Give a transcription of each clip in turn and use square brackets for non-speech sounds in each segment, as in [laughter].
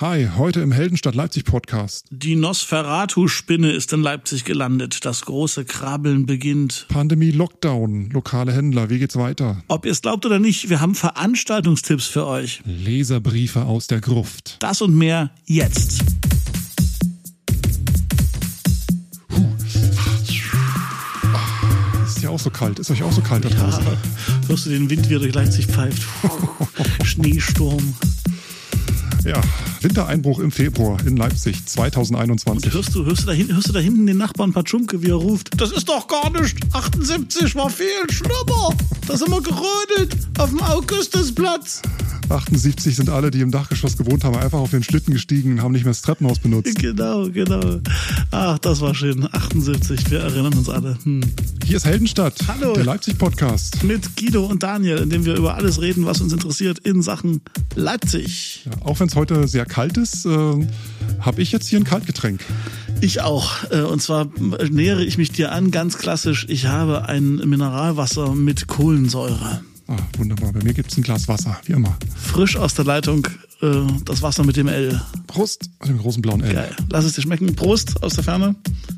Hi, heute im Heldenstadt Leipzig Podcast. Die Nosferatu-Spinne ist in Leipzig gelandet. Das große Krabbeln beginnt. Pandemie, Lockdown, lokale Händler, wie geht's weiter? Ob ihr es glaubt oder nicht, wir haben Veranstaltungstipps für euch. Leserbriefe aus der Gruft. Das und mehr jetzt. Ist ja auch so kalt. Ist euch auch so kalt da draußen? Ja, hörst du den Wind, wie er durch Leipzig pfeift? [laughs] Schneesturm. Ja, Wintereinbruch im Februar in Leipzig 2021. Hörst du, hörst du, da hinten, hörst du da hinten den Nachbarn Patschumke, wie er ruft? Das ist doch gar nicht. 78 war viel schlimmer. Da sind wir gerödelt auf dem Augustusplatz. 78 sind alle, die im Dachgeschoss gewohnt haben, einfach auf den Schlitten gestiegen und haben nicht mehr das Treppenhaus benutzt. Genau, genau. Ach, das war schön. 78, wir erinnern uns alle. Hm. Hier ist Heldenstadt, Hallo. der Leipzig-Podcast. Mit Guido und Daniel, in dem wir über alles reden, was uns interessiert in Sachen Leipzig. Ja, auch wenn es heute sehr kalt ist, äh, habe ich jetzt hier ein Kaltgetränk. Ich auch. Äh, Und zwar nähere ich mich dir an, ganz klassisch. Ich habe ein Mineralwasser mit Kohlensäure. Ah, wunderbar. Bei mir gibt es ein Glas Wasser, wie immer. Frisch aus der Leitung, äh, das Wasser mit dem L. Prost mit dem großen blauen L. Geil. Lass es dir schmecken. Prost aus der Ferne.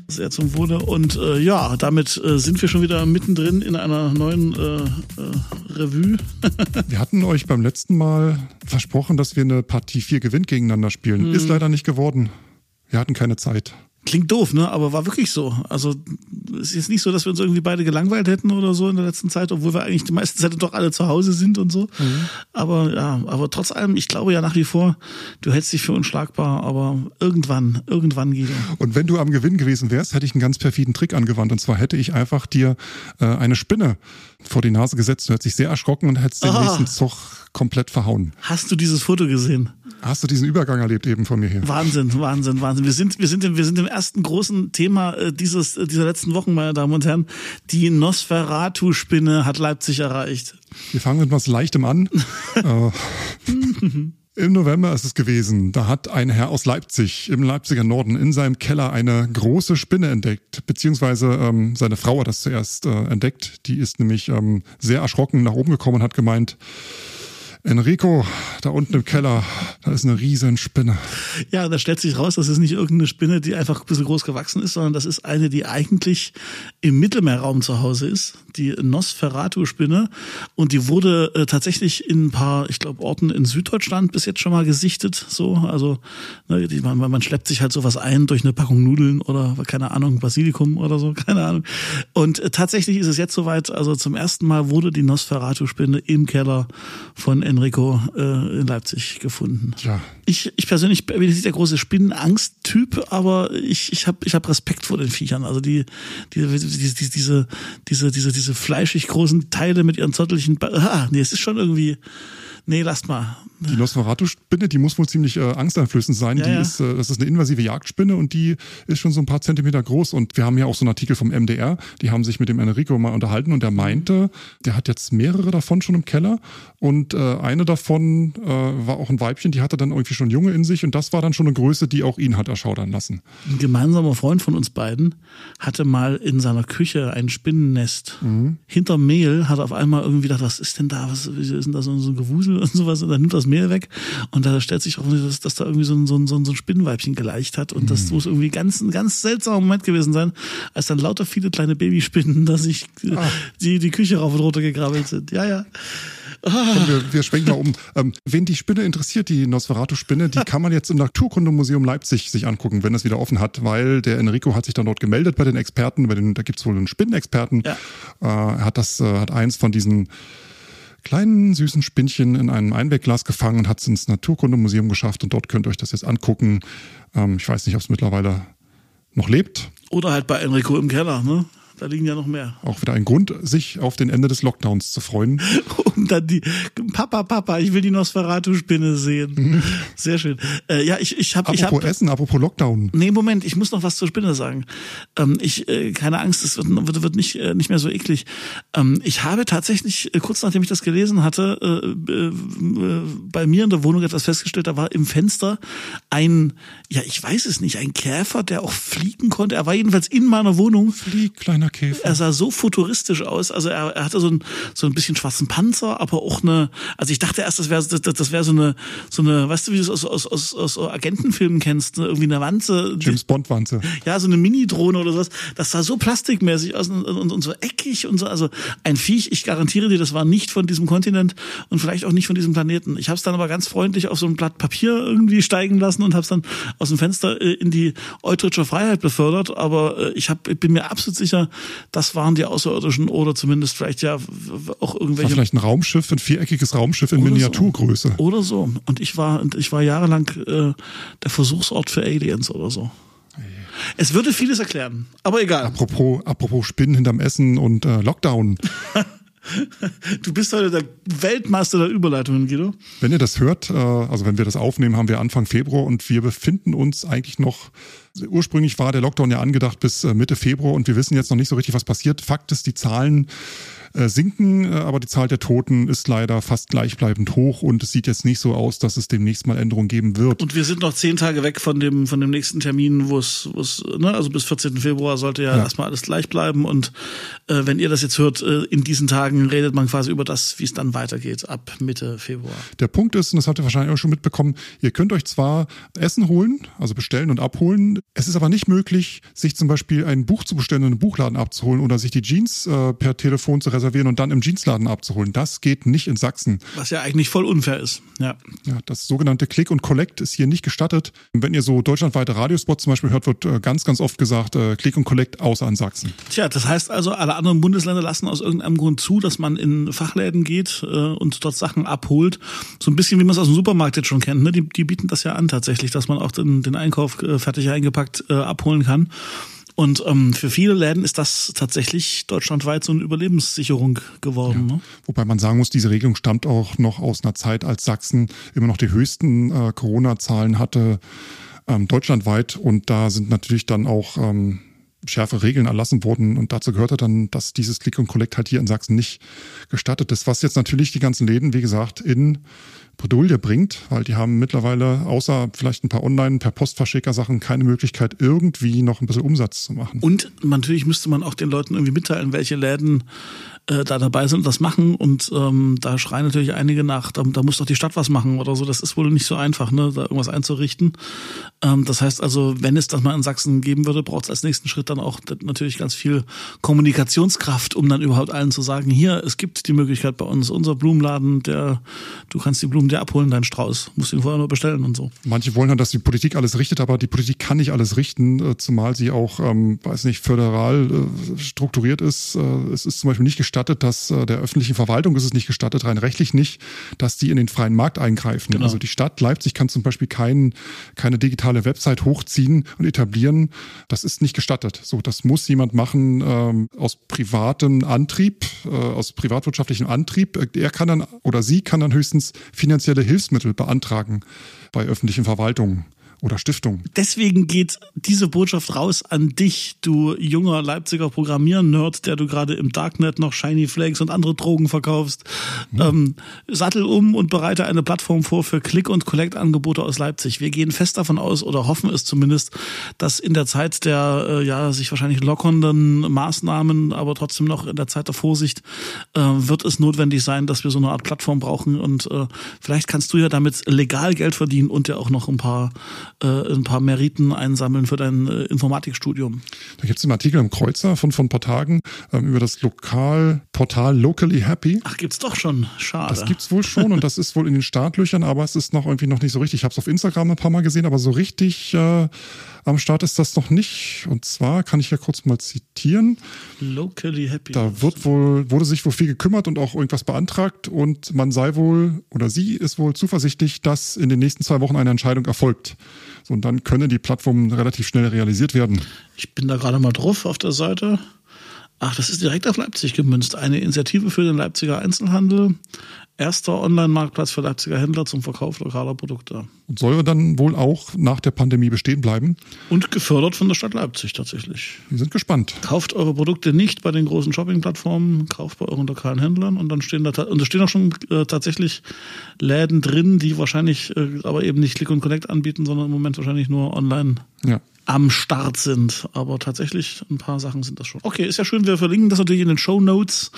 Sehr zum Wohle. Und äh, ja, damit äh, sind wir schon wieder mittendrin in einer neuen äh, äh, Revue. [laughs] Wir hatten euch beim letzten Mal versprochen, dass wir eine Partie 4 Gewinn gegeneinander spielen. Mhm. Ist leider nicht geworden. Wir hatten keine Zeit. Klingt doof, ne? Aber war wirklich so. Also es ist jetzt nicht so, dass wir uns irgendwie beide gelangweilt hätten oder so in der letzten Zeit, obwohl wir eigentlich die meiste Zeit doch alle zu Hause sind und so. Aber ja, aber trotz allem, ich glaube ja nach wie vor, du hältst dich für unschlagbar, aber irgendwann, irgendwann Guido. Und wenn du am Gewinn gewesen wärst, hätte ich einen ganz perfiden Trick angewandt. Und zwar hätte ich einfach dir äh, eine Spinne vor die Nase gesetzt. Du hättest dich sehr erschrocken und hättest den nächsten Zug komplett verhauen. Hast du dieses Foto gesehen? Hast du diesen Übergang erlebt eben von mir hier? Wahnsinn, Wahnsinn, Wahnsinn. Wir sind, wir sind, im, wir sind im ersten großen Thema äh, dieses, äh, dieser letzten Wochen, meine Damen und Herren. Die Nosferatu-Spinne hat Leipzig erreicht. Wir fangen mit was Leichtem an. [laughs] äh, [laughs] Im November ist es gewesen. Da hat ein Herr aus Leipzig im Leipziger Norden in seinem Keller eine große Spinne entdeckt. Beziehungsweise ähm, seine Frau hat das zuerst äh, entdeckt. Die ist nämlich ähm, sehr erschrocken nach oben gekommen und hat gemeint, Enrico, da unten im Keller, da ist eine riesen Spinne. Ja, da stellt sich raus, das ist nicht irgendeine Spinne, die einfach ein bisschen groß gewachsen ist, sondern das ist eine, die eigentlich im Mittelmeerraum zu Hause ist, die Nosferatu-Spinne. Und die wurde äh, tatsächlich in ein paar, ich glaube, Orten in Süddeutschland bis jetzt schon mal gesichtet. So, also ne, die, man, man schleppt sich halt sowas ein durch eine Packung Nudeln oder keine Ahnung, Basilikum oder so, [laughs] keine Ahnung. Und äh, tatsächlich ist es jetzt soweit, also zum ersten Mal wurde die Nosferatu-Spinne im Keller von Enrico äh, in Leipzig gefunden. Tja, Ich, ich persönlich bin jetzt nicht der große Spinnenangst-Typ, aber ich, ich habe ich hab Respekt vor den Viechern. Also die, die, die, die diese, diese, diese, diese fleischig großen Teile mit ihren zotteligen. Ba ah, nee, es ist schon irgendwie. Nee, lasst mal. Die Nosferatu-Spinne, die muss wohl ziemlich äh, angsteinflößend sein. Ja, die ja. Ist, äh, das ist eine invasive Jagdspinne und die ist schon so ein paar Zentimeter groß. Und wir haben ja auch so einen Artikel vom MDR, die haben sich mit dem Enrico mal unterhalten und der meinte, der hat jetzt mehrere davon schon im Keller und äh, eine davon äh, war auch ein Weibchen, die hatte dann irgendwie schon Junge in sich und das war dann schon eine Größe, die auch ihn hat erschaudern lassen. Ein gemeinsamer Freund von uns beiden hatte mal in seiner Küche ein Spinnennest. Hinter Mehl hat er auf einmal irgendwie gedacht, was ist denn da? Was ist denn da so ein Gewusel und sowas? Und dann nimmt das Mehl weg und da stellt sich auch, dass, dass da irgendwie so ein, so, ein, so ein Spinnenweibchen geleicht hat. Und das muss irgendwie ganz, ein ganz seltsamer Moment gewesen sein, als dann lauter viele kleine Babyspinnen, [laughs] dass sich äh, die, die Küche rauf und runter gekrabbelt sind. Ja, ja. Komm, wir, wir schwenken mal um. Ähm, wen die Spinne interessiert, die Nosferatu-Spinne, die kann man jetzt im Naturkundemuseum Leipzig sich angucken, wenn es wieder offen hat, weil der Enrico hat sich dann dort gemeldet bei den Experten, bei den, da gibt's wohl einen Spinnenexperten. Ja. Äh, er hat das, äh, hat eins von diesen kleinen süßen Spinnchen in einem Einwegglas gefangen und hat es ins Naturkundemuseum geschafft und dort könnt ihr euch das jetzt angucken. Ähm, ich weiß nicht, ob es mittlerweile noch lebt. Oder halt bei Enrico im Keller, ne? Da liegen ja noch mehr. Auch wieder ein Grund, sich auf den Ende des Lockdowns zu freuen. [laughs] Und dann die Papa, Papa, ich will die Nosferatu-Spinne sehen. [laughs] Sehr schön. Äh, ja, ich, ich habe, ich Apropos habe. Essen, apropos Lockdown. Nee, Moment, ich muss noch was zur Spinne sagen. Ähm, ich, äh, keine Angst, es wird, wird, wird nicht, äh, nicht mehr so eklig. Ähm, ich habe tatsächlich, äh, kurz nachdem ich das gelesen hatte, äh, äh, bei mir in der Wohnung etwas festgestellt, da war im Fenster ein, ja, ich weiß es nicht, ein Käfer, der auch fliegen konnte. Er war jedenfalls in meiner Wohnung. Flieg, kleiner Unterkäfer. Er sah so futuristisch aus. Also er, er hatte so ein, so ein bisschen schwarzen Panzer, aber auch eine, also ich dachte erst, das wäre das, das wäre so eine, so eine, weißt du, wie du es aus, aus, aus, aus Agentenfilmen kennst, ne? irgendwie eine Wanze. James Bond Wanze. Ja, so eine Mini-Drohne oder sowas. Das sah so plastikmäßig aus und, und, und so eckig und so. Also ein Viech, ich garantiere dir, das war nicht von diesem Kontinent und vielleicht auch nicht von diesem Planeten. Ich habe es dann aber ganz freundlich auf so ein Blatt Papier irgendwie steigen lassen und habe es dann aus dem Fenster äh, in die Eutritscher Freiheit befördert. Aber äh, ich, hab, ich bin mir absolut sicher, das waren die Außerirdischen oder zumindest vielleicht ja auch irgendwelche. War vielleicht ein Raumschiff, ein viereckiges Raumschiff in Miniaturgröße. So. Oder so. Und ich war, ich war jahrelang äh, der Versuchsort für Aliens oder so. Es würde vieles erklären, aber egal. Apropos, apropos Spinnen hinterm Essen und äh, Lockdown. [laughs] Du bist heute der Weltmeister der Überleitungen, Guido. Wenn ihr das hört, äh, also wenn wir das aufnehmen, haben wir Anfang Februar und wir befinden uns eigentlich noch, ursprünglich war der Lockdown ja angedacht bis äh, Mitte Februar und wir wissen jetzt noch nicht so richtig, was passiert. Fakt ist, die Zahlen sinken, äh, aber die Zahl der Toten ist leider fast gleichbleibend hoch und es sieht jetzt nicht so aus, dass es demnächst mal Änderungen geben wird. Und wir sind noch zehn Tage weg von dem, von dem nächsten Termin, wo es, wo es, ne, also bis 14. Februar sollte ja, Ja. erstmal alles gleich bleiben. Und äh, wenn ihr das jetzt hört, äh, in diesen Tagen redet man quasi über das, wie es dann weitergeht, ab Mitte Februar. Der Punkt ist, und das habt ihr wahrscheinlich auch schon mitbekommen, ihr könnt euch zwar Essen holen, also bestellen und abholen, es ist aber nicht möglich, sich zum Beispiel ein Buch zu bestellen und einen Buchladen abzuholen oder sich die Jeans äh, per Telefon zu reservieren und dann im Jeansladen abzuholen. Das geht nicht in Sachsen. Was ja eigentlich voll unfair ist. Ja. Ja, das sogenannte Click und Collect ist hier nicht gestattet. Wenn ihr so deutschlandweite Radiospots zum Beispiel hört, wird äh, ganz, ganz oft gesagt, äh, Click und Collect außer in Sachsen. Tja, das heißt also, alle anderen Bundesländer lassen aus irgendeinem Grund zu, dass man in Fachläden geht äh, und dort Sachen abholt. So ein bisschen wie man es aus dem Supermarkt jetzt schon kennt. Ne? Die, die bieten das ja an tatsächlich, dass man auch den, den Einkauf äh, fertig eingepackt äh, abholen kann. Und ähm, für viele Läden ist das tatsächlich deutschlandweit so eine Überlebenssicherung geworden. Ne? Wobei man sagen muss, diese Regelung stammt auch noch aus einer Zeit, als Sachsen immer noch die höchsten äh, Corona-Zahlen hatte ähm, deutschlandweit. Und da sind natürlich dann auch ähm, schärfe Regeln erlassen worden. Und dazu gehörte dann, dass dieses Click und Collect halt hier in Sachsen nicht gestattet ist. Was jetzt natürlich die ganzen Läden, wie gesagt, in Bredouille bringt, weil die haben mittlerweile außer vielleicht ein paar Online- per Postverschicker Sachen keine Möglichkeit, irgendwie noch ein bisschen Umsatz zu machen. Und natürlich müsste man auch den Leuten irgendwie mitteilen, welche Läden äh, da dabei sind und das machen. Und ähm, da schreien natürlich einige nach, da, da muss doch die Stadt was machen oder so. Das ist wohl nicht so einfach, ne, da irgendwas einzurichten. Ähm, das heißt also, wenn es das mal in Sachsen geben würde, braucht es als nächsten Schritt dann auch natürlich ganz viel Kommunikationskraft, um dann überhaupt allen zu sagen, hier, es gibt die Möglichkeit bei uns, unser Blumenladen, der, du kannst die Blumen dir abholen, deinen Strauß, musst ihn vorher nur bestellen und so. Manche wollen halt, dass die Politik alles richtet, aber die Politik kann nicht alles richten, äh, zumal sie auch, ähm, weiß nicht, föderal äh, strukturiert ist. Äh, es ist zum Beispiel nicht gestattet, dass äh, der öffentlichen Verwaltung ist es nicht gestattet, rein rechtlich nicht, dass die in den freien Markt eingreifen. Genau. Also die Stadt Leipzig kann zum Beispiel kein, keine digitale Website hochziehen und etablieren. Das ist nicht gestattet. So, das muss jemand machen ähm, aus privatem Antrieb, äh, aus privatwirtschaftlichem Antrieb. Er kann dann oder sie kann dann höchstens finanzielle Hilfsmittel beantragen bei öffentlichen Verwaltungen oder Stiftungen. Deswegen geht diese Botschaft raus an dich, du junger Leipziger Programmier-Nerd, der du gerade im Darknet noch Shiny Flakes und andere Drogen verkaufst. Ähm, sattel um und bereite eine Plattform vor für Click- und Collect-Angebote aus Leipzig. Wir gehen fest davon aus oder hoffen es zumindest, dass in der Zeit der äh, ja sich wahrscheinlich lockernden Maßnahmen, aber trotzdem noch in der Zeit der Vorsicht, äh, wird es notwendig sein, dass wir so eine Art Plattform brauchen und äh, vielleicht kannst du ja damit legal Geld verdienen und ja auch noch ein paar äh, ein paar Meriten einsammeln für dein äh, Informatikstudium. Da gibt es einen Artikel im Kreuzer von von ein paar Tagen ähm, über das Lokalportal Locally Happy. Ach, gibt's doch schon. Schade. Das gibt's wohl schon und das ist wohl in den Startlöchern, aber es ist noch irgendwie noch nicht so richtig. Ich habe es auf Instagram ein paar Mal gesehen, aber so richtig äh, am Start ist das noch nicht. Und zwar kann ich ja kurz mal zitieren. Locally happy. Da wird wohl, wurde sich wohl viel gekümmert und auch irgendwas beantragt und man sei wohl oder sie ist wohl zuversichtlich, dass in den nächsten zwei Wochen eine Entscheidung erfolgt. So, und dann können die Plattformen relativ schnell realisiert werden. Ich bin da gerade mal drauf auf der Seite. Ach, das ist direkt auf Leipzig gemünzt. Eine Initiative für den Leipziger Einzelhandel. Erster Online-Marktplatz für Leipziger Händler zum Verkauf lokaler Produkte. Und soll dann wohl auch nach der Pandemie bestehen bleiben. Und gefördert von der Stadt Leipzig tatsächlich. Wir sind gespannt. Kauft eure Produkte nicht bei den großen Shopping-Plattformen, kauft bei euren lokalen Händlern und dann stehen da und da stehen auch schon äh, tatsächlich Läden drin, die wahrscheinlich äh, aber eben nicht Click und Collect anbieten, sondern im Moment wahrscheinlich nur online Ja. Am Start sind. Aber tatsächlich ein paar Sachen sind das schon. Okay, ist ja schön. Wir verlinken das natürlich in den Show Notes.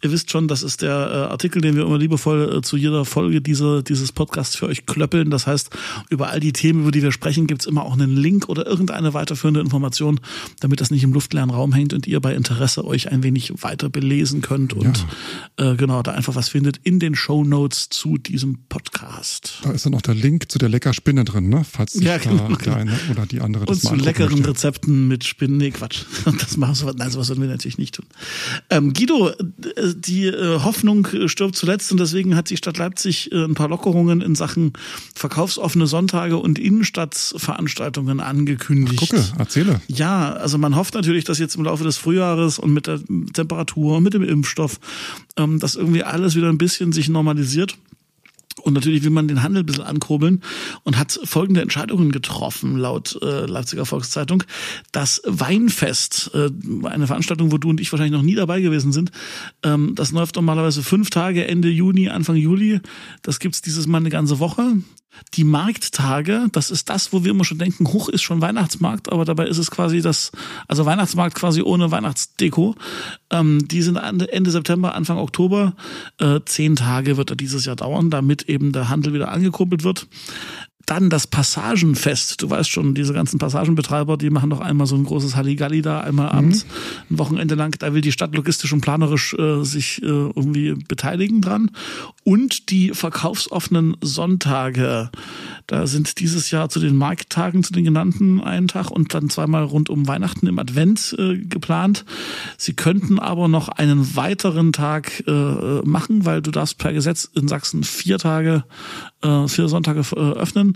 Ihr wisst schon, das ist der äh, Artikel, den wir immer liebevoll äh, zu jeder Folge dieser, dieses Podcasts für euch klöppeln. Das heißt, über all die Themen, über die wir sprechen, gibt's immer auch einen Link oder irgendeine weiterführende Information, damit das nicht im luftleeren Raum hängt und ihr bei Interesse euch ein wenig weiter belesen könnt und ja. äh, genau da einfach was findet in den Show Notes zu diesem Podcast. Da ist dann auch der Link zu der lecker Spinne drin, ne? Falls ja, genau, da der eine oder die andere das Und zu leckeren möchte. Rezepten mit Spinnen. Nee, Quatsch. [laughs] Das machen wir, nein, sowas würden wir natürlich nicht tun. Ähm, Guido, äh, die äh, Hoffnung stirbt zuletzt und deswegen hat die Stadt Leipzig äh, ein paar Lockerungen in Sachen verkaufsoffene Sonntage und Innenstadtveranstaltungen angekündigt. Ach, gucke, erzähle. Ja, also man hofft natürlich, dass jetzt im Laufe des Frühjahres und mit der Temperatur und mit dem Impfstoff, ähm, dass irgendwie alles wieder ein bisschen sich normalisiert. Und natürlich will man den Handel ein bisschen ankurbeln und hat folgende Entscheidungen getroffen, laut äh, Leipziger Volkszeitung. Das Weinfest, äh, eine Veranstaltung, wo du und ich wahrscheinlich noch nie dabei gewesen sind, ähm, das läuft normalerweise fünf Tage, Ende Juni, Anfang Juli. Das gibt's dieses Mal eine ganze Woche. Die Markttage, das ist das, wo wir immer schon denken, hoch ist schon Weihnachtsmarkt, aber dabei ist es quasi das, also Weihnachtsmarkt quasi ohne Weihnachtsdeko. Ähm, die sind Ende September, Anfang Oktober. Äh, zehn Tage wird er dieses Jahr dauern, damit eben der Handel wieder angekurbelt wird. Dann das Passagenfest. Du weißt schon, diese ganzen Passagenbetreiber, die machen doch einmal so ein großes Halligalli da, einmal mhm. abends, ein Wochenende lang. Da will die Stadt logistisch und planerisch äh, sich äh, irgendwie beteiligen dran. Und die verkaufsoffenen Sonntage. Da sind dieses Jahr zu den Markttagen, zu den genannten, einen Tag und dann zweimal rund um Weihnachten im Advent äh, geplant. Sie könnten aber noch einen weiteren Tag äh, machen, weil du darfst per Gesetz in Sachsen vier Tage, äh, vier Sonntage äh, öffnen.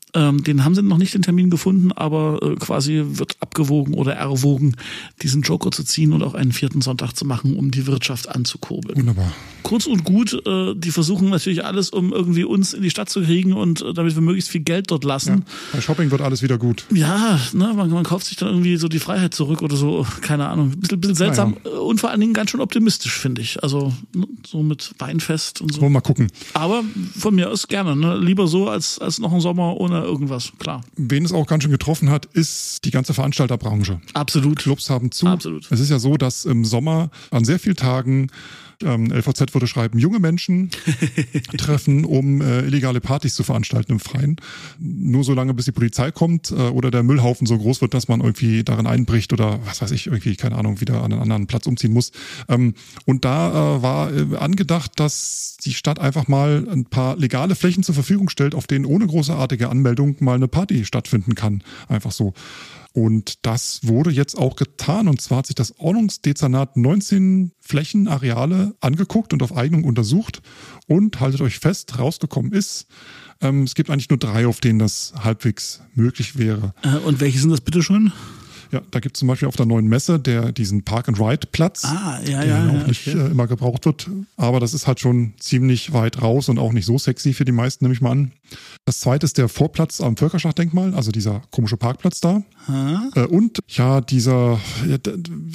Ähm, den haben sie noch nicht den Termin gefunden, aber äh, quasi wird abgewogen oder erwogen, diesen Joker zu ziehen und auch einen vierten Sonntag zu machen, um die Wirtschaft anzukurbeln. Wunderbar. Kurz und gut, äh, die versuchen natürlich alles, um irgendwie uns in die Stadt zu kriegen und äh, damit wir möglichst viel Geld dort lassen. Ja, bei Shopping wird alles wieder gut. Ja, ne, man, man, kauft sich dann irgendwie so die Freiheit zurück oder so, keine Ahnung. Ein bisschen, bisschen seltsam ja, ja. und vor allen Dingen ganz schön optimistisch, finde ich. Also ne, so mit Weinfest und so. Wollen wir mal gucken. Aber von mir aus gerne. Ne? Lieber so als, als noch ein Sommer ohne irgendwas, klar. Wen es auch ganz schön getroffen hat, ist die ganze Veranstalterbranche. Absolut. Clubs haben zu. Absolut. Es ist ja so, dass im Sommer an sehr vielen Tagen ähm, LVZ würde schreiben, junge Menschen [laughs] treffen, um äh, illegale Partys zu veranstalten im Freien. Nur so lange, bis die Polizei kommt äh, oder der Müllhaufen so groß wird, dass man irgendwie darin einbricht oder was weiß ich, irgendwie, keine Ahnung, wieder an einen anderen Platz umziehen muss. Ähm, und da äh, war äh, angedacht, dass die Stadt einfach mal ein paar legale Flächen zur Verfügung stellt, auf denen ohne großartige Anmeldung mal eine Party stattfinden kann. Einfach so. Und das wurde jetzt auch getan. Und zwar hat sich das Ordnungsdezernat 19 Flächenareale angeguckt und auf Eignung untersucht. Und haltet euch fest, rausgekommen ist, ähm, es gibt eigentlich nur drei, auf denen das halbwegs möglich wäre. Äh, und welche sind das bitte schon? Ja, da gibt es zum Beispiel auf der neuen Messe der, diesen Park-and-Ride-Platz, ah, ja, der ja, auch nicht okay. äh, immer gebraucht wird. Aber das ist halt schon ziemlich weit raus und auch nicht so sexy für die meisten, nehme ich mal an. Das zweite ist der Vorplatz am Völkerschlachtdenkmal, also dieser komische Parkplatz da. Äh, und ja, dieser ja,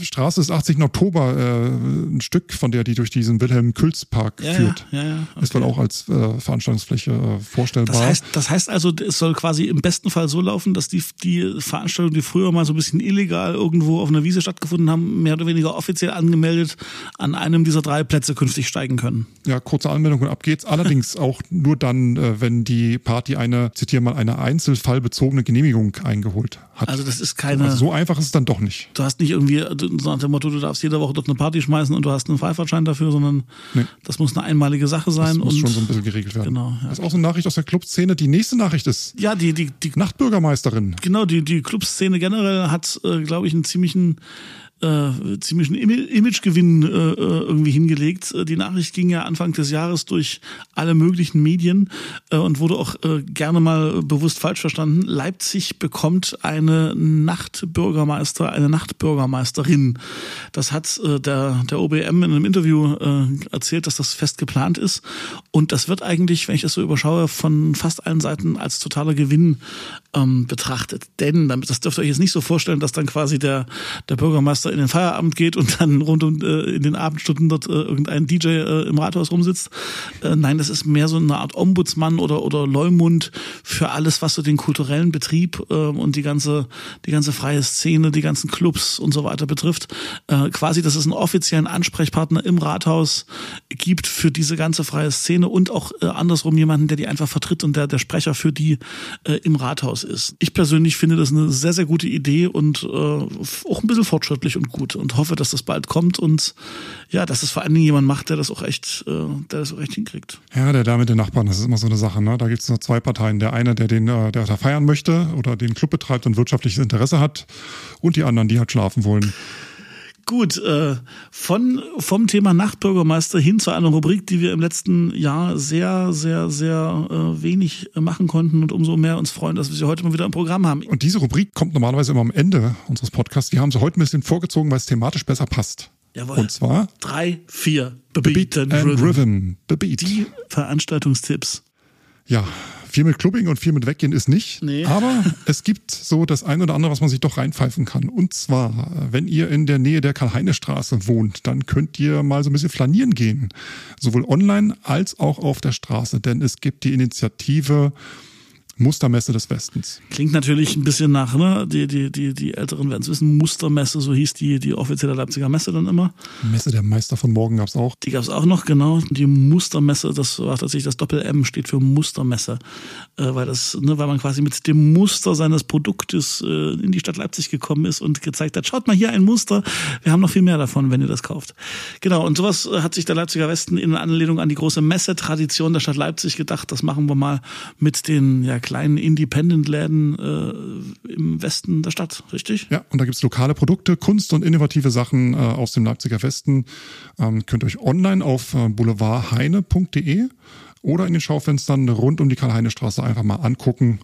Straße ist 18. Oktober, äh, ein Stück von der, die durch diesen Wilhelm-Külz-Park ja, führt. Ja, ja, okay. Ist wohl auch als äh, Veranstaltungsfläche äh, vorstellbar. Das heißt, das heißt also, es soll quasi im besten Fall so laufen, dass die, die Veranstaltungen, die früher mal so ein bisschen illegal irgendwo auf einer Wiese stattgefunden haben, mehr oder weniger offiziell angemeldet an einem dieser drei Plätze künftig steigen können. Ja, kurze Anmeldung und ab geht's. Allerdings [laughs] auch nur dann, äh, wenn die Party eine, zitiere mal, eine einzelfallbezogene Genehmigung eingeholt hat. Also das ist keine. Also so einfach ist es dann doch nicht. Du hast nicht irgendwie nach dem Motto, du darfst jede Woche dort eine Party schmeißen und du hast einen Freifahrtschein dafür, sondern nee. das muss eine einmalige Sache sein. Das muss schon so ein bisschen geregelt werden. Genau. Ja. Das ist auch so eine Nachricht aus der Clubszene. Die nächste Nachricht ist. Ja, die, die, die Nachtbürgermeisterin. Genau, die, die Clubszene generell hat, äh, glaube ich, einen ziemlichen äh, ziemlichen Imagegewinn äh, äh, irgendwie hingelegt. Äh, die Nachricht ging ja Anfang des Jahres durch alle möglichen Medien äh, und wurde auch äh, gerne mal bewusst falsch verstanden. Leipzig bekommt eine Nachtbürgermeister, eine Nachtbürgermeisterin. Das hat äh, der, der OBM in einem Interview äh, erzählt, dass das fest geplant ist. Und das wird eigentlich, wenn ich das so überschaue, von fast allen Seiten als totaler Gewinn ähm, betrachtet. Denn, das dürft ihr euch jetzt nicht so vorstellen, dass dann quasi der, der Bürgermeister in den Feierabend geht und dann rund um äh, in den Abendstunden dort äh, irgendein DJ äh, im Rathaus rumsitzt. Äh, nein, das ist mehr so eine Art Ombudsmann oder oder Leumund für alles, was so den kulturellen Betrieb äh, und die ganze die ganze freie Szene, die ganzen Clubs und so weiter betrifft. Äh, quasi, dass es einen offiziellen Ansprechpartner im Rathaus gibt für diese ganze freie Szene und auch äh, andersrum jemanden, der die einfach vertritt und der der Sprecher für die im Rathaus ist. Ich persönlich finde das eine sehr, sehr gute Idee und äh, auch ein bisschen fortschrittlich und gut und hoffe, dass das bald kommt und ja, dass es vor allen Dingen jemand macht, der das auch echt, äh, der das auch echt hinkriegt. Ja, der da mit den Nachbarn, das ist immer so eine Sache. Ne? Da gibt es nur zwei Parteien. Der eine, der den, äh, der da feiern möchte oder den Club betreibt und wirtschaftliches Interesse hat und die anderen, die halt schlafen wollen. Gut, äh, von, vom Thema Nachtbürgermeister hin zu einer Rubrik, die wir im letzten Jahr sehr, sehr, sehr äh, wenig machen konnten und umso mehr uns freuen, dass wir sie heute mal wieder im Programm haben. Und diese Rubrik kommt normalerweise immer am Ende unseres Podcasts. Wir haben sie heute ein bisschen vorgezogen, weil es thematisch besser passt. Jawohl. Und zwar drei, vier, Beat and Rhythm. Beat. Die Veranstaltungstipps. Ja, viel mit Clubbing und viel mit Weggehen ist nicht. Nee. Aber [laughs] es gibt so das ein oder andere, was man sich doch reinpfeifen kann. Und zwar, wenn ihr in der Nähe der Karl-Heine-Straße wohnt, dann könnt ihr mal so ein bisschen flanieren gehen. Sowohl online als auch auf der Straße. Denn es gibt die Initiative Mustermesse des Westens. Klingt natürlich ein bisschen nach, ne? Die, die, die, die Älteren werden es wissen, Mustermesse, so hieß die, die offizielle Leipziger Messe dann immer. Messe der Meister von morgen gab's auch. Die gab's auch noch, genau. Die Mustermesse, das war tatsächlich das Doppel-M, steht für Mustermesse. Äh, weil das, ne, weil man quasi mit dem Muster seines Produktes äh, in die Stadt Leipzig gekommen ist und gezeigt hat, schaut mal hier ein Muster, wir haben noch viel mehr davon, wenn ihr das kauft. Genau, und sowas äh, hat sich der Leipziger Westen in Anlehnung an die große Messetradition der Stadt Leipzig gedacht, das machen wir mal mit den ja, kleinen Independent-Läden äh, im Westen der Stadt, richtig? Ja, und da gibt's lokale Produkte, Kunst und innovative Sachen äh, aus dem Leipziger Westen. Ähm, könnt ihr euch online auf äh, boulevardheine.de oder in den Schaufenstern rund um die Karl-Heine-Straße einfach mal angucken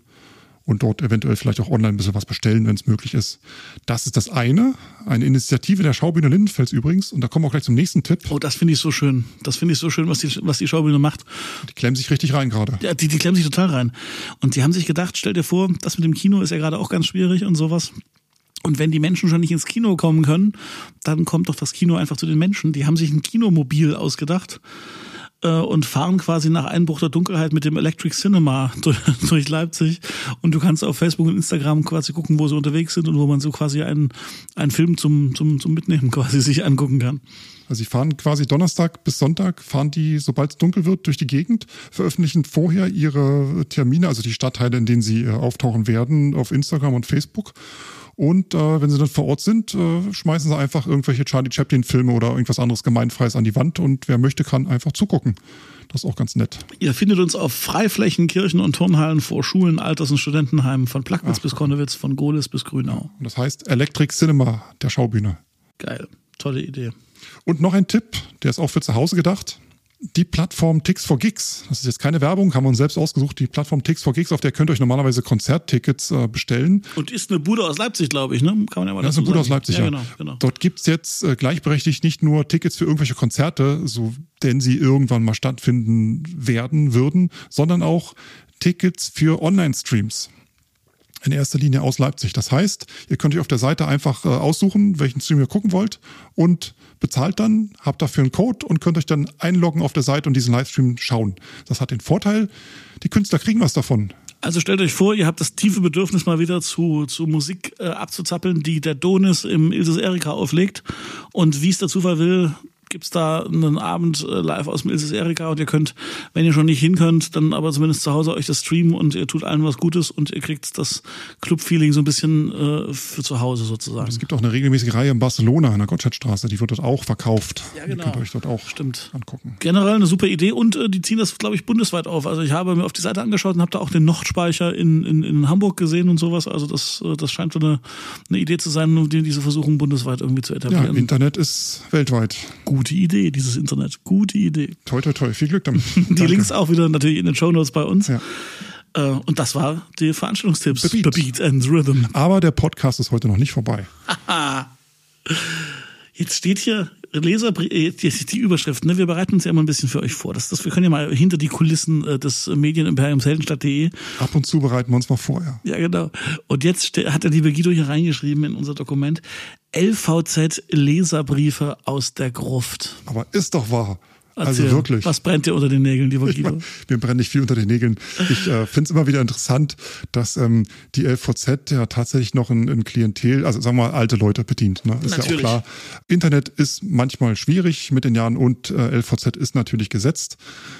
und dort eventuell vielleicht auch online ein bisschen was bestellen, wenn es möglich ist. Das ist das eine. Eine Initiative der Schaubühne Lindenfels übrigens. Und da kommen wir auch gleich zum nächsten Tipp. Oh, das finde ich so schön. Das finde ich so schön, was die, was die Schaubühne macht. Die klemmen sich richtig rein gerade. Ja, die, die klemmen sich total rein. Und die haben sich gedacht, stell dir vor, das mit dem Kino ist ja gerade auch ganz schwierig und sowas. Und wenn die Menschen schon nicht ins Kino kommen können, dann kommt doch das Kino einfach zu den Menschen. Die haben sich ein Kinomobil ausgedacht und fahren quasi nach Einbruch der Dunkelheit mit dem Electric Cinema [laughs] durch, durch Leipzig. Und du kannst auf Facebook und Instagram quasi gucken, wo sie unterwegs sind und wo man so quasi einen, einen Film zum, zum, zum Mitnehmen quasi [laughs] sich angucken kann. Also sie fahren quasi Donnerstag bis Sonntag, fahren die, sobald es dunkel wird, durch die Gegend, veröffentlichen vorher ihre Termine, also die Stadtteile, in denen sie äh, auftauchen werden, auf Instagram und Facebook. Und äh, wenn sie dann vor Ort sind, äh, schmeißen sie einfach irgendwelche Charlie Chaplin-Filme oder irgendwas anderes Gemeinfreies an die Wand und wer möchte, kann einfach zugucken. Das ist auch ganz nett. Ihr findet uns auf Freiflächen, Kirchen und Turnhallen vor Schulen, Alters- und Studentenheimen, von Plagwitz Ach. bis Konnewitz, von Gohlis bis Grünau. Und das heißt Electric Cinema der Schaubühne. Geil. Tolle Idee. Und noch ein Tipp, der ist auch für zu Hause gedacht. Die Plattform Tix for Gigs. Das ist jetzt keine Werbung, haben wir uns selbst ausgesucht. Die Plattform Tix for Gigs, auf der könnt ihr euch normalerweise Konzerttickets äh, bestellen. Und ist eine Bude aus Leipzig, glaube ich, ne? Kann man ja mal Das ist eine Bude aus sagen. Leipzig, ja. ja. Genau, genau. Dort gibt's jetzt äh, gleichberechtigt nicht nur Tickets für irgendwelche Konzerte, so denn sie irgendwann mal stattfinden werden würden, sondern auch Tickets für Online-Streams. In erster Linie aus Leipzig. Das heißt, ihr könnt euch auf der Seite einfach äh, aussuchen, welchen Stream ihr gucken wollt und bezahlt dann, habt dafür einen Code und könnt euch dann einloggen auf der Seite und diesen Livestream schauen. Das hat den Vorteil, die Künstler kriegen was davon. Also stellt euch vor, ihr habt das tiefe Bedürfnis mal wieder zu, zu Musik äh, abzuzappeln, die der Donis im Ilses Erika auflegt. Und wie es der Zufall will, gibt's da einen Abend äh, live aus dem Ilses Erika und ihr könnt, wenn ihr schon nicht hin könnt, dann aber zumindest zu Hause euch das streamen und ihr tut allen was Gutes und ihr kriegt das Club-Feeling so ein bisschen äh, für zu Hause sozusagen. Es gibt auch eine regelmäßige Reihe in Barcelona, in der Gottschedstraße, die wird dort auch verkauft. Ja, Die genau. könnt ihr euch dort auch Stimmt. angucken. Generell eine super Idee und äh, die ziehen das, glaube ich, bundesweit auf. Also ich habe mir auf die Seite angeschaut und habe da auch den Nordspeicher in, in, in Hamburg gesehen und sowas. Also das, äh, das scheint so eine, eine Idee zu sein, die diese versuchen bundesweit irgendwie zu Ja, etablieren. Internet ist weltweit. Gute Idee, dieses Internet. Gute Idee. Toi, toi, toi. Viel Glück damit. [laughs] Die Danke. Links auch wieder natürlich in den Shownotes bei uns. Ja. Äh, und das war die Veranstaltungstipps. The Beat. The Beat and Rhythm. Aber der Podcast ist heute noch nicht vorbei. [laughs] Jetzt steht hier Leser, äh, die, Überschrift, ne? Wir bereiten uns ja immer ein bisschen für euch vor. Das, das, wir können ja mal hinter die Kulissen äh, des Medienimperiums Heldenstadt.de. Ab und zu bereiten wir uns mal vor, ja. Ja, genau. Und jetzt hat der liebe Guido hier reingeschrieben in unser Dokument. LVZ-Leserbriefe aus der Gruft. Aber ist doch wahr. Erzähl, also wirklich. Was brennt dir unter den Nägeln, lieber Guido? Ich [laughs] mein, mir brennt nicht viel unter den Nägeln. Ich äh, finde es immer wieder interessant, dass ähm, die LVZ ja tatsächlich noch ein, ein Klientel, also sagen wir mal, alte Leute bedient. Ne? Ist Natürlich. ja auch klar. Internet ist manchmal schwierig mit den Jahren und äh, LVZ ist natürlich gesetzt.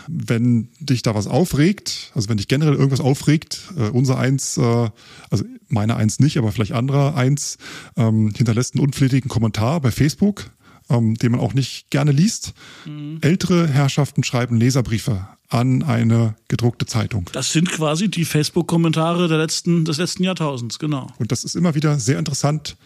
Wenn dich da was aufregt, also wenn dich generell irgendwas aufregt, äh, unser eins, äh, also meine eins nicht, aber vielleicht anderer eins, ähm, hinterlässt einen unflätigen Kommentar bei Facebook ähm, den man auch nicht gerne liest. Mhm. Ältere Herrschaften schreiben Leserbriefe an eine gedruckte Zeitung. Das sind quasi die Facebook-Kommentare der letzten, des letzten Jahrtausends, genau. Und das ist immer wieder sehr interessant,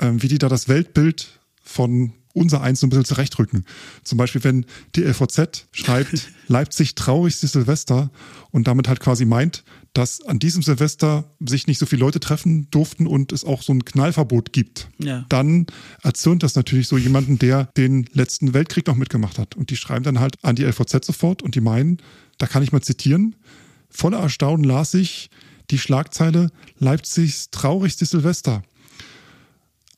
ähm, wie die da das Weltbild von unser eins so ein bisschen zurechtrücken. Zum Beispiel, wenn die LVZ schreibt, [laughs] Leipzig traurigste Silvester und damit halt quasi meint, dass an diesem Silvester sich nicht so viele Leute treffen durften und es auch so ein Knallverbot gibt, ja. dann erzürnt das natürlich so jemanden, der den letzten Weltkrieg noch mitgemacht hat. Und die schreiben dann halt an die LVZ sofort und die meinen, da kann ich mal zitieren, voller Erstaunen las ich die Schlagzeile Leipzigs traurigste Silvester.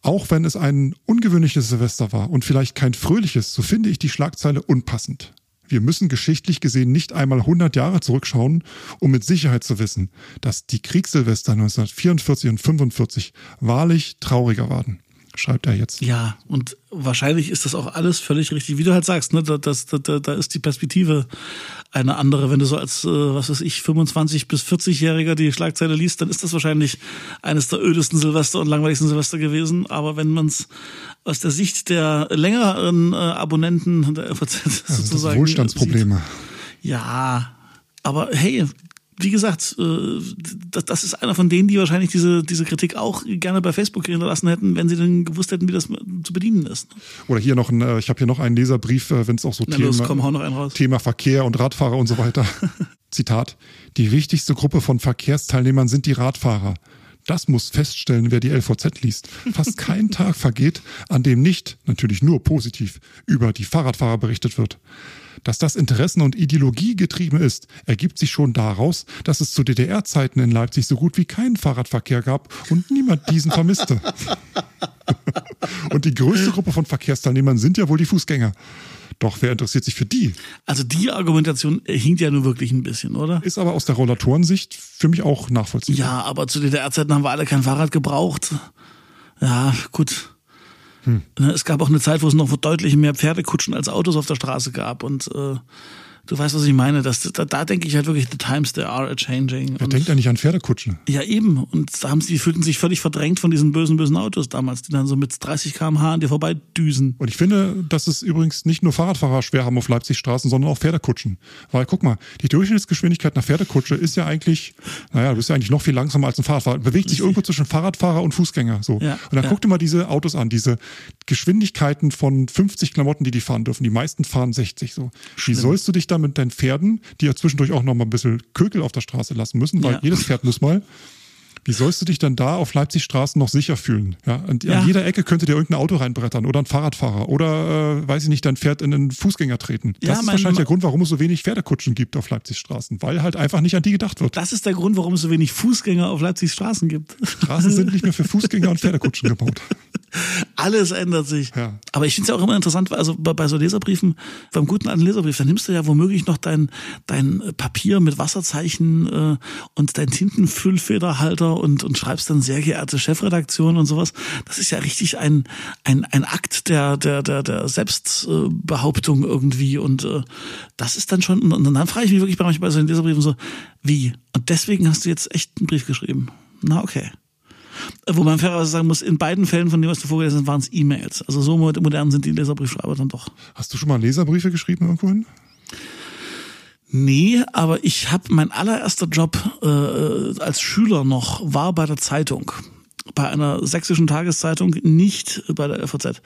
Auch wenn es ein ungewöhnliches Silvester war und vielleicht kein fröhliches, so finde ich die Schlagzeile unpassend. Wir müssen geschichtlich gesehen nicht einmal 100 Jahre zurückschauen, um mit Sicherheit zu wissen, dass die Kriegssilvester 1944 und 1945 wahrlich trauriger waren schreibt er jetzt. Ja, und wahrscheinlich ist das auch alles völlig richtig, wie du halt sagst, ne? Da, das, da, da ist die Perspektive eine andere. Wenn du so als, äh, was weiß ich, 25- bis 40-Jähriger die Schlagzeile liest, dann ist das wahrscheinlich eines der ödesten Silvester und langweiligsten Silvester gewesen. Aber wenn man es aus der Sicht der längeren äh, Abonnenten der [laughs] FAZ also sozusagen. Wohlstandsprobleme. Sieht, ja, aber hey, wie gesagt, äh, das ist einer von denen, die wahrscheinlich diese, diese Kritik auch gerne bei Facebook hinterlassen hätten, wenn sie denn gewusst hätten, wie das zu bedienen ist. Oder hier noch ein, äh, ich habe hier noch einen Leserbrief, äh, wenn es auch so Na Thema, los, komm, hau noch einen raus. Thema Verkehr und Radfahrer und so weiter. [laughs] Zitat. Die wichtigste Gruppe von Verkehrsteilnehmern sind die Radfahrer. Das muss feststellen, wer die LVZ liest. Fast kein [laughs] Tag vergeht, an dem nicht, natürlich nur positiv, über die Fahrradfahrer berichtet wird. Dass das Interessen- und Ideologie getrieben ist, ergibt sich schon daraus, dass es zu DDR-Zeiten in Leipzig so gut wie keinen Fahrradverkehr gab und niemand diesen vermisste. [laughs] und die größte Gruppe von Verkehrsteilnehmern sind ja wohl die Fußgänger. Doch wer interessiert sich für die? Also die Argumentation hinkt ja nur wirklich ein bisschen, oder? Ist aber aus der Rollatorensicht für mich auch nachvollziehbar. Ja, aber zu DDR-Zeiten haben wir alle kein Fahrrad gebraucht. Ja, gut. Hm. Es gab auch eine Zeit, wo es noch deutlich mehr Pferdekutschen als Autos auf der Straße gab und äh, Du weißt, was ich meine. Das, da, da denke ich halt wirklich, the times they are a changing. Wer denkt eigentlich an Pferdekutschen? Ja, eben. Und da haben sie, die fühlten sich völlig verdrängt von diesen bösen, bösen Autos damals, die dann so mit 30 km/h an dir vorbeidüsen. Und ich finde, dass es übrigens nicht nur Fahrradfahrer schwer haben auf Leipzig-Straßen, sondern auch Pferdekutschen. Weil guck mal, die Durchschnittsgeschwindigkeit nach Pferdekutsche ist ja eigentlich, naja, du bist ja eigentlich noch viel langsamer als ein Fahrradfahrer. Bewegt sich irgendwo zwischen Fahrradfahrer und Fußgänger. So. Ja, und dann ja. guck dir mal diese Autos an, diese Geschwindigkeiten von 50 Klamotten, die die fahren dürfen. Die meisten fahren 60 so. Wie sollst du dich da mit deinen Pferden die ja zwischendurch auch noch mal ein bisschen Kökel auf der Straße lassen müssen, weil Ja. jedes Pferd muss mal. Wie sollst du dich dann da auf Leipzig Straßen noch sicher fühlen? Ja, an, Ja. an jeder Ecke könnte dir irgendein Auto reinbrettern oder ein Fahrradfahrer oder äh, weiß ich nicht, dein Pferd in einen Fußgänger treten. Das Ja, ist mein- wahrscheinlich der Grund, warum es so wenig Pferdekutschen gibt auf Leipzig Straßen, weil halt einfach nicht an die gedacht wird. Das ist der Grund, warum es so wenig Fußgänger auf Leipzigs Straßen gibt. Straßen sind nicht mehr für Fußgänger und Pferdekutschen gebaut. [laughs] Alles ändert sich. Ja. Aber ich finde es ja auch immer interessant, also bei, bei so Leserbriefen, beim guten alten Leserbrief, da nimmst du ja womöglich noch dein, dein Papier mit Wasserzeichen äh, und dein Tintenfüllfederhalter und, und schreibst dann sehr geehrte Chefredaktion und sowas. Das ist ja richtig ein, ein, ein Akt der, der, der, der Selbstbehauptung irgendwie. Und äh, das ist dann schon, und dann frage ich mich wirklich manchmal bei so Leserbriefen so, wie? Und deswegen hast du jetzt echt einen Brief geschrieben. Na, okay. Wo man fairerweise sagen muss, in beiden Fällen von dem, was du vorgelesen hast, waren es E-Mails. Also so modern sind die Leserbriefschreiber dann doch. Hast du schon mal Leserbriefe geschrieben irgendwohin? Nee, aber ich habe mein allererster Job äh, als Schüler noch war bei der Zeitung. Bei einer sächsischen Tageszeitung, nicht bei der FAZ.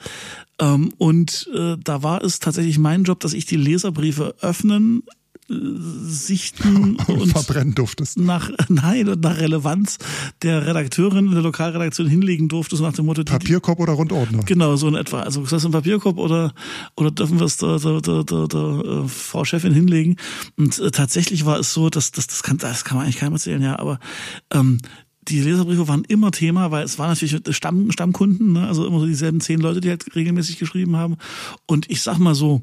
Ähm, und äh, da war es tatsächlich mein Job, dass ich die Leserbriefe öffnen, äh, sichten [laughs] Und und verbrennen durftest. nach nein und nach Relevanz der Redakteurin in der Lokalredaktion hinlegen durfte, so nach dem Motto, die, Papierkorb oder Rundordner? Genau, so in etwa. Also ist das ein Papierkorb oder oder dürfen wir es der, der, der, der, der äh, Frau Chefin hinlegen? Und äh, tatsächlich war es so, dass das das kann das kann man eigentlich keinem erzählen, ja, aber ähm, die Leserbriefe waren immer Thema, weil es waren natürlich Stamm, Stammkunden, ne? also immer so dieselben zehn Leute, die halt regelmäßig geschrieben haben. Und ich sag mal so,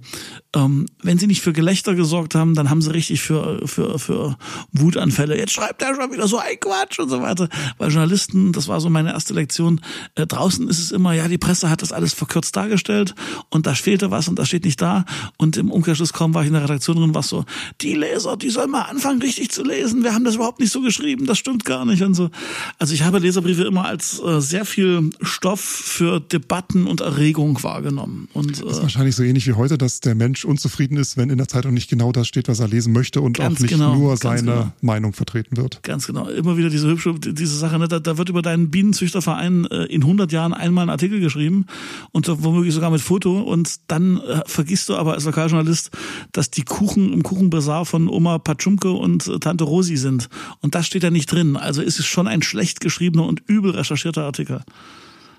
ähm, wenn sie nicht für Gelächter gesorgt haben, dann haben sie richtig für, für, für Wutanfälle. Jetzt schreibt er schon wieder so ein Quatsch und so weiter. Weil Journalisten, das war so meine erste Lektion, äh, draußen ist es immer, ja, die Presse hat das alles verkürzt dargestellt und da fehlte was und das steht nicht da. Und im Umkehrschluss kaum war ich in der Redaktion drin, was so, die Leser, die sollen mal anfangen, richtig zu lesen. Wir haben das überhaupt nicht so geschrieben, das stimmt gar nicht und so. Also ich habe Leserbriefe immer als äh, sehr viel Stoff für Debatten und Erregung wahrgenommen. Und, äh, das ist wahrscheinlich so ähnlich wie heute, dass der Mensch unzufrieden ist, wenn in der Zeitung nicht genau das steht, was er lesen möchte und auch nicht genau, nur seine genau. Meinung vertreten wird. Ganz genau. Immer wieder diese hübsche, diese Sache, ne? da, da wird über deinen Bienenzüchterverein äh, in 100 Jahren einmal ein Artikel geschrieben und womöglich sogar mit Foto und dann äh, vergisst du aber als Lokaljournalist, dass die Kuchen im Kuchenbazar von Oma Patschumke und äh, Tante Rosi sind. Und das steht da nicht drin. Also ist es schon ein schlecht geschriebener und übel recherchierter Artikel.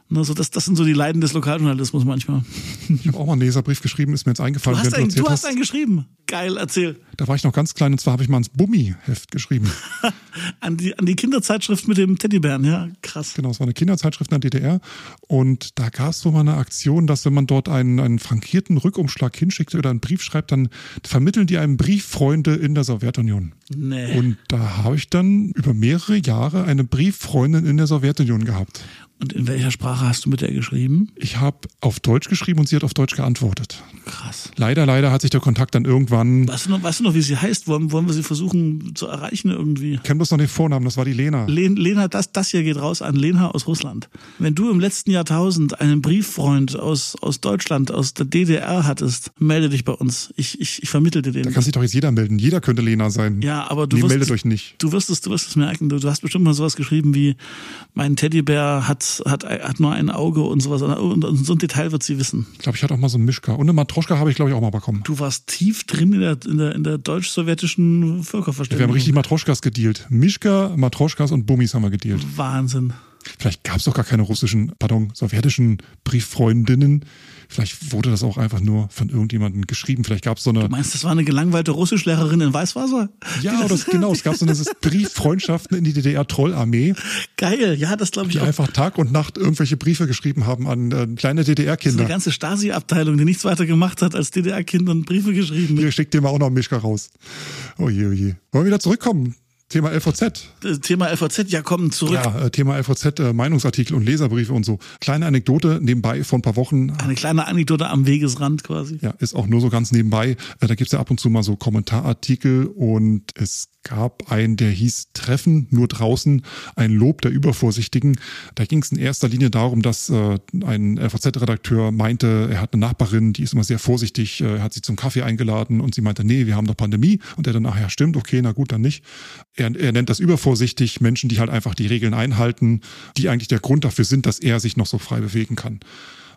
Ne, so das, das sind so die Leiden des Lokaljournalismus manchmal. Ich habe auch mal einen Leserbrief geschrieben, ist mir jetzt eingefallen. Du hast, einen, du hast einen geschrieben. Geil, erzähl. Da war ich noch ganz klein und zwar habe ich mal ins Bummi-Heft geschrieben. [laughs] an, die, an die Kinderzeitschrift mit dem Teddybären, ja, krass. Genau, es war eine Kinderzeitschrift in der DDR und da gab es so mal eine Aktion, dass wenn man dort einen, einen frankierten Rückumschlag hinschickt oder einen Brief schreibt, dann vermitteln die einem Brieffreunde in der Sowjetunion. Nee. Und da habe ich dann über mehrere Jahre eine Brieffreundin in der Sowjetunion gehabt. Und in welcher Sprache hast du mit der geschrieben? Ich habe auf Deutsch geschrieben und sie hat auf Deutsch geantwortet. Krass. Leider, leider hat sich der Kontakt dann irgendwann. Weißt du noch, weißt du noch wie sie heißt? Wollen, wollen wir sie versuchen zu erreichen irgendwie? Ich kenne bloß noch den Vornamen, das war die Lena. Len, Lena, das, das hier geht raus an Lena aus Russland. Wenn du im letzten Jahrtausend einen Brieffreund aus, aus Deutschland, aus der DDR hattest, melde dich bei uns. Ich, ich, ich vermittle dir den. Da kann sich doch jetzt jeder melden. Jeder könnte Lena sein. Ja, aber du nee, wirst, meldet euch nicht. Du wirst es, du wirst es merken. Du, du hast bestimmt mal sowas geschrieben wie, mein Teddybär hat hat, hat, nur ein Auge und sowas. Und, und so ein Detail wird sie wissen. Ich glaube, ich hatte auch mal so einen Mischka. Und eine Matroschka habe ich, glaube ich, auch mal bekommen. Du warst tief drin in der, in der, in der deutsch-sowjetischen Völkerverständigung. Wir haben richtig Matroschkas gedealt. Mischka, Matroschkas und Bummis haben wir gedealt. Wahnsinn. Vielleicht gab es doch gar keine russischen, pardon, sowjetischen Brieffreundinnen. Vielleicht wurde das auch einfach nur von irgendjemandem geschrieben. Vielleicht gab es so eine. Du meinst, das war eine gelangweilte Russischlehrerin in Weißwasser? Ja, oder genau. Es gab so eine [laughs] Brieffreundschaften in die DDR-Trollarmee. Geil, ja, das glaube ich die auch. einfach Tag und Nacht irgendwelche Briefe geschrieben haben an äh, kleine DDR-Kinder. Eine ganze Stasi-Abteilung, die nichts weiter gemacht hat, als DDR-Kindern Briefe geschrieben. Hier schickt dir mal auch noch Mischka raus. Oh je, oh je. Wollen wir wieder zurückkommen Thema LVZ. Thema LVZ, ja, kommen zurück. Ja, äh, Thema LVZ, äh, Meinungsartikel und Leserbriefe und so. Kleine Anekdote nebenbei vor ein paar Wochen. Eine kleine Anekdote am Wegesrand quasi. Ja, ist auch nur so ganz nebenbei. Äh, da gibt's ja ab und zu mal so Kommentarartikel und es gab einen, der hieß Treffen nur draußen, ein Lob der Übervorsichtigen. Da ging es in erster Linie darum, dass äh, ein FAZ-Redakteur meinte, er hat eine Nachbarin, die ist immer sehr vorsichtig, äh, er hat sie zum Kaffee eingeladen und sie meinte, nee, wir haben doch Pandemie. Und er dann, ach ja, stimmt, okay, na gut, dann nicht. Er, er nennt das übervorsichtig, Menschen, die halt einfach die Regeln einhalten, die eigentlich der Grund dafür sind, dass er sich noch so frei bewegen kann.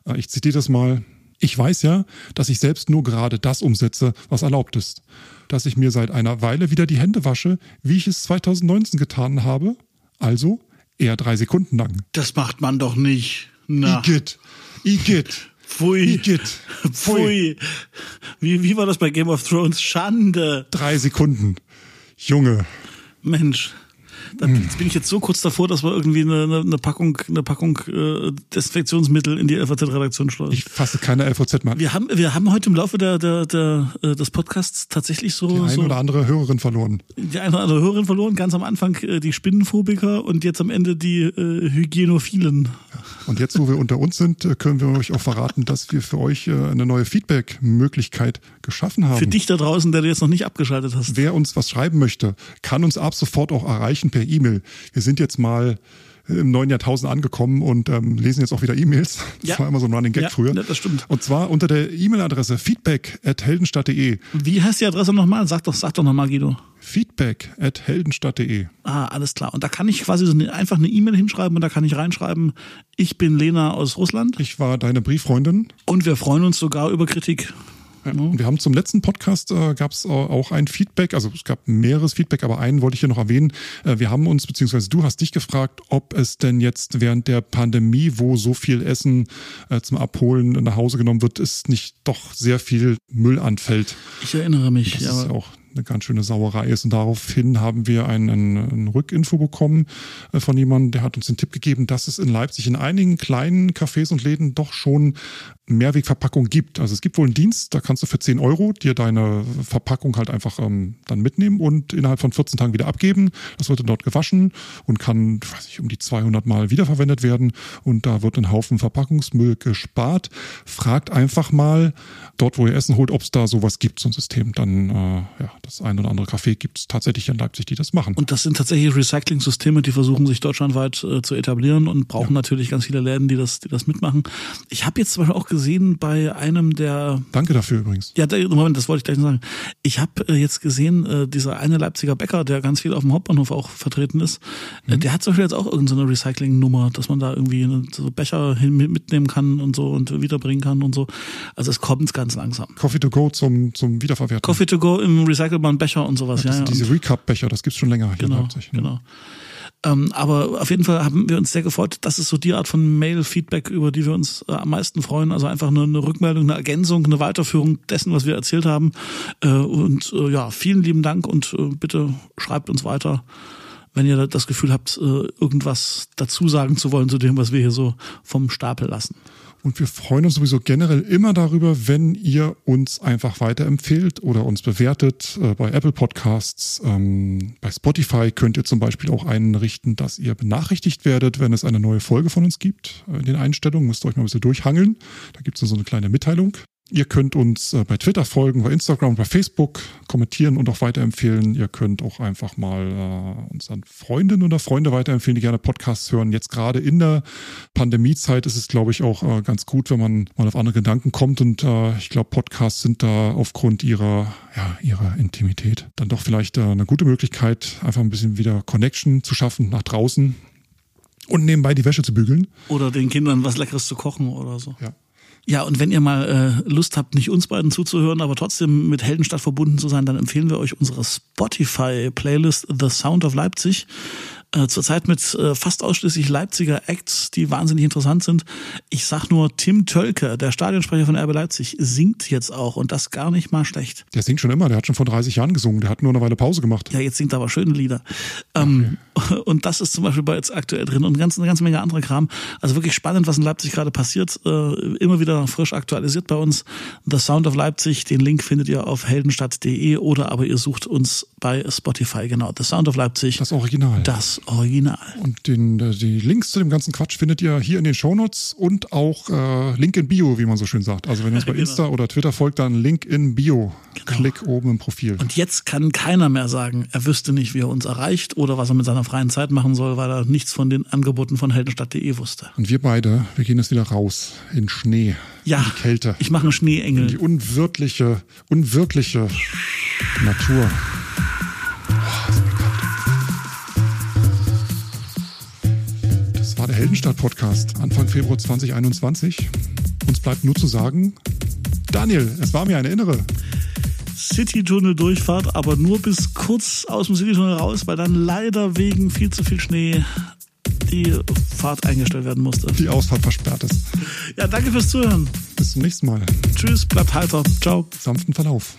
Äh, ich zitiere das mal. Ich weiß ja, dass ich selbst nur gerade das umsetze, was erlaubt ist. Dass ich mir seit einer Weile wieder die Hände wasche, wie ich es 2019 getan habe. Also eher drei Sekunden lang. Das macht man doch nicht. Na. Igitt. Igitt. Pfui. Igitt. Pfui. Wie, wie war das bei Game of Thrones? Schande. Drei Sekunden. Junge. Mensch. Dann hm. bin ich jetzt so kurz davor, dass wir irgendwie eine, eine Packung, eine Packung äh, Desinfektionsmittel in die LVZ-Redaktion schleudern. Ich fasse keine LVZ mehr. Wir haben, wir haben heute im Laufe der, der, der, äh, des Podcasts tatsächlich so. Die eine so, oder andere Hörerin verloren. Die eine oder andere Hörerin verloren. Ganz am Anfang äh, die Spinnenphobiker und jetzt am Ende die äh, Hygienophilen. Und jetzt, wo wir unter uns sind, äh, können wir euch auch verraten, dass wir für euch äh, eine neue Feedback-Möglichkeit geschaffen haben. Für dich da draußen, der du jetzt noch nicht abgeschaltet hast. Wer uns was schreiben möchte, kann uns ab sofort auch erreichen per E-Mail. Wir sind jetzt mal im neuen Jahrtausend angekommen und ähm, lesen jetzt auch wieder E-Mails. [laughs] Das ja. war immer so ein Running Gag ja, früher. das stimmt. Und zwar unter der E-Mail-Adresse feedback at heldenstadt.de. Wie heißt die Adresse nochmal? Sag doch, sag doch nochmal, Guido. Feedback at heldenstadt.de. Ah, alles klar. Und da kann ich quasi so eine, einfach eine E-Mail hinschreiben und da kann ich reinschreiben, ich bin Lena aus Russland. Ich war deine Brieffreundin. Und wir freuen uns sogar über Kritik. Ja. Und wir haben zum letzten Podcast äh, gab es auch ein Feedback, also es gab mehreres Feedback, aber einen wollte ich hier noch erwähnen. Äh, wir haben uns, beziehungsweise du hast dich gefragt, ob es denn jetzt während der Pandemie, wo so viel Essen äh, zum Abholen nach Hause genommen wird, ist nicht doch sehr viel Müll anfällt. Ich erinnere mich. Das ja, ist auch eine ganz schöne Sauerei ist. Und daraufhin haben wir einen, einen Rückinfo bekommen äh, von jemandem, der hat uns den Tipp gegeben, dass es in Leipzig in einigen kleinen Cafés und Läden doch schon Mehrwegverpackung gibt. Also es gibt wohl einen Dienst, da kannst du für 10 Euro dir deine Verpackung halt einfach ähm, dann mitnehmen und innerhalb von 14 Tagen wieder abgeben. Das wird dann dort gewaschen und kann, weiß ich, um die 200 Mal wiederverwendet werden und da wird ein Haufen Verpackungsmüll gespart. Fragt einfach mal dort, wo ihr Essen holt, ob es da sowas gibt, so ein System. Dann, äh, ja, das ein oder andere Café gibt es tatsächlich in Leipzig, die das machen. Und das sind tatsächlich Recycling-Systeme, die versuchen sich deutschlandweit äh, zu etablieren und brauchen ja. natürlich ganz viele Läden, die das, die das mitmachen. Ich habe jetzt zum Beispiel auch gesehen, gesehen bei einem der. Danke dafür übrigens. Ja, Moment, das wollte ich gleich noch sagen. Ich habe äh, jetzt gesehen, äh, dieser eine Leipziger Bäcker, der ganz viel auf dem Hauptbahnhof auch vertreten ist, äh, mhm. der hat zum Beispiel jetzt auch irgendeine so Recycling-Nummer, dass man da irgendwie so Becher hin, mitnehmen kann und so und wiederbringen kann und so. Also es kommt ganz langsam. Coffee to go zum, zum Wiederverwerten. Coffee to go im recycelbaren Becher und sowas, ja. ja, ja. Diese Recap-Becher, das gibt's schon länger hier genau, in Leipzig. Ne? Genau. Ähm, aber auf jeden Fall haben wir uns sehr gefreut. Das ist so die Art von Mail-Feedback, über die wir uns äh, am meisten freuen. Also einfach nur eine Rückmeldung, eine Ergänzung, eine Weiterführung dessen, was wir erzählt haben. Äh, und äh, ja, vielen lieben Dank und äh, bitte schreibt uns weiter, wenn ihr das Gefühl habt, äh, irgendwas dazu sagen zu wollen zu dem, was wir hier so vom Stapel lassen. Und wir freuen uns sowieso generell immer darüber, wenn ihr uns einfach weiterempfehlt oder uns bewertet. Äh, bei Apple Podcasts, ähm, bei Spotify könnt ihr zum Beispiel auch einrichten, dass ihr benachrichtigt werdet, wenn es eine neue Folge von uns gibt. In den Einstellungen müsst ihr euch mal ein bisschen durchhangeln. Da gibt es so eine kleine Mitteilung. Ihr könnt uns äh, bei Twitter folgen, bei Instagram, bei Facebook kommentieren und auch weiterempfehlen. Ihr könnt auch einfach mal äh, unseren Freundinnen oder Freunde weiterempfehlen, die gerne Podcasts hören. Jetzt gerade in der Pandemiezeit ist es, glaube ich, auch äh, ganz gut, wenn man mal auf andere Gedanken kommt. Und äh, ich glaube, Podcasts sind da aufgrund ihrer, ja, ihrer Intimität dann doch vielleicht äh, eine gute Möglichkeit, einfach ein bisschen wieder Connection zu schaffen nach draußen und nebenbei die Wäsche zu bügeln. Oder den Kindern was Leckeres zu kochen oder so. Ja. Ja, und wenn ihr mal äh, Lust habt, nicht uns beiden zuzuhören, aber trotzdem mit Heldenstadt verbunden zu sein, dann empfehlen wir euch unsere Spotify-Playlist The Sound of Leipzig äh, zurzeit mit äh, fast ausschließlich Leipziger Acts, die wahnsinnig interessant sind. Ich sag nur, Tim Tölke, der Stadionsprecher von RB Leipzig, singt jetzt auch und das gar nicht mal schlecht. Der singt schon immer, der hat schon vor 30 Jahren gesungen, der hat nur eine Weile Pause gemacht. Ja, jetzt singt er aber schöne Lieder. Ähm, okay. Und das ist zum Beispiel bei jetzt aktuell drin und eine ganze, eine ganze Menge andere Kram. Also wirklich spannend, was in Leipzig gerade passiert. Äh, immer wieder frisch aktualisiert bei uns. The Sound of Leipzig, den Link findet ihr auf heldenstadt.de oder aber ihr sucht uns bei Spotify, genau. The Sound of Leipzig. Das Original. Das Original. Und den, äh, die Links zu dem ganzen Quatsch findet ihr hier in den Shownotes und auch äh, Link in Bio, wie man so schön sagt. Also wenn ihr uns bei genau. Insta oder Twitter folgt, dann Link in Bio. Genau. Klick oben im Profil. Und jetzt kann keiner mehr sagen, er wüsste nicht, wie er uns erreicht oder was er mit seiner freien Zeit machen soll, weil er nichts von den Angeboten von heldenstadt.de wusste. Und wir beide, wir gehen jetzt wieder raus in Schnee. Ja, in die Kälte. Ich mache einen Schneeengel. In die unwirkliche, unwirkliche Natur. Heldenstadt-Podcast Anfang Februar 2021. Uns bleibt nur zu sagen, Daniel, es war mir eine innere. City-Tunnel-Durchfahrt, aber nur bis kurz aus dem City-Tunnel raus, weil dann leider wegen viel zu viel Schnee die Fahrt eingestellt werden musste. Die Ausfahrt versperrt ist. Ja, danke fürs Zuhören. Bis zum nächsten Mal. Tschüss, bleibt heiter. Ciao. Sanften Verlauf.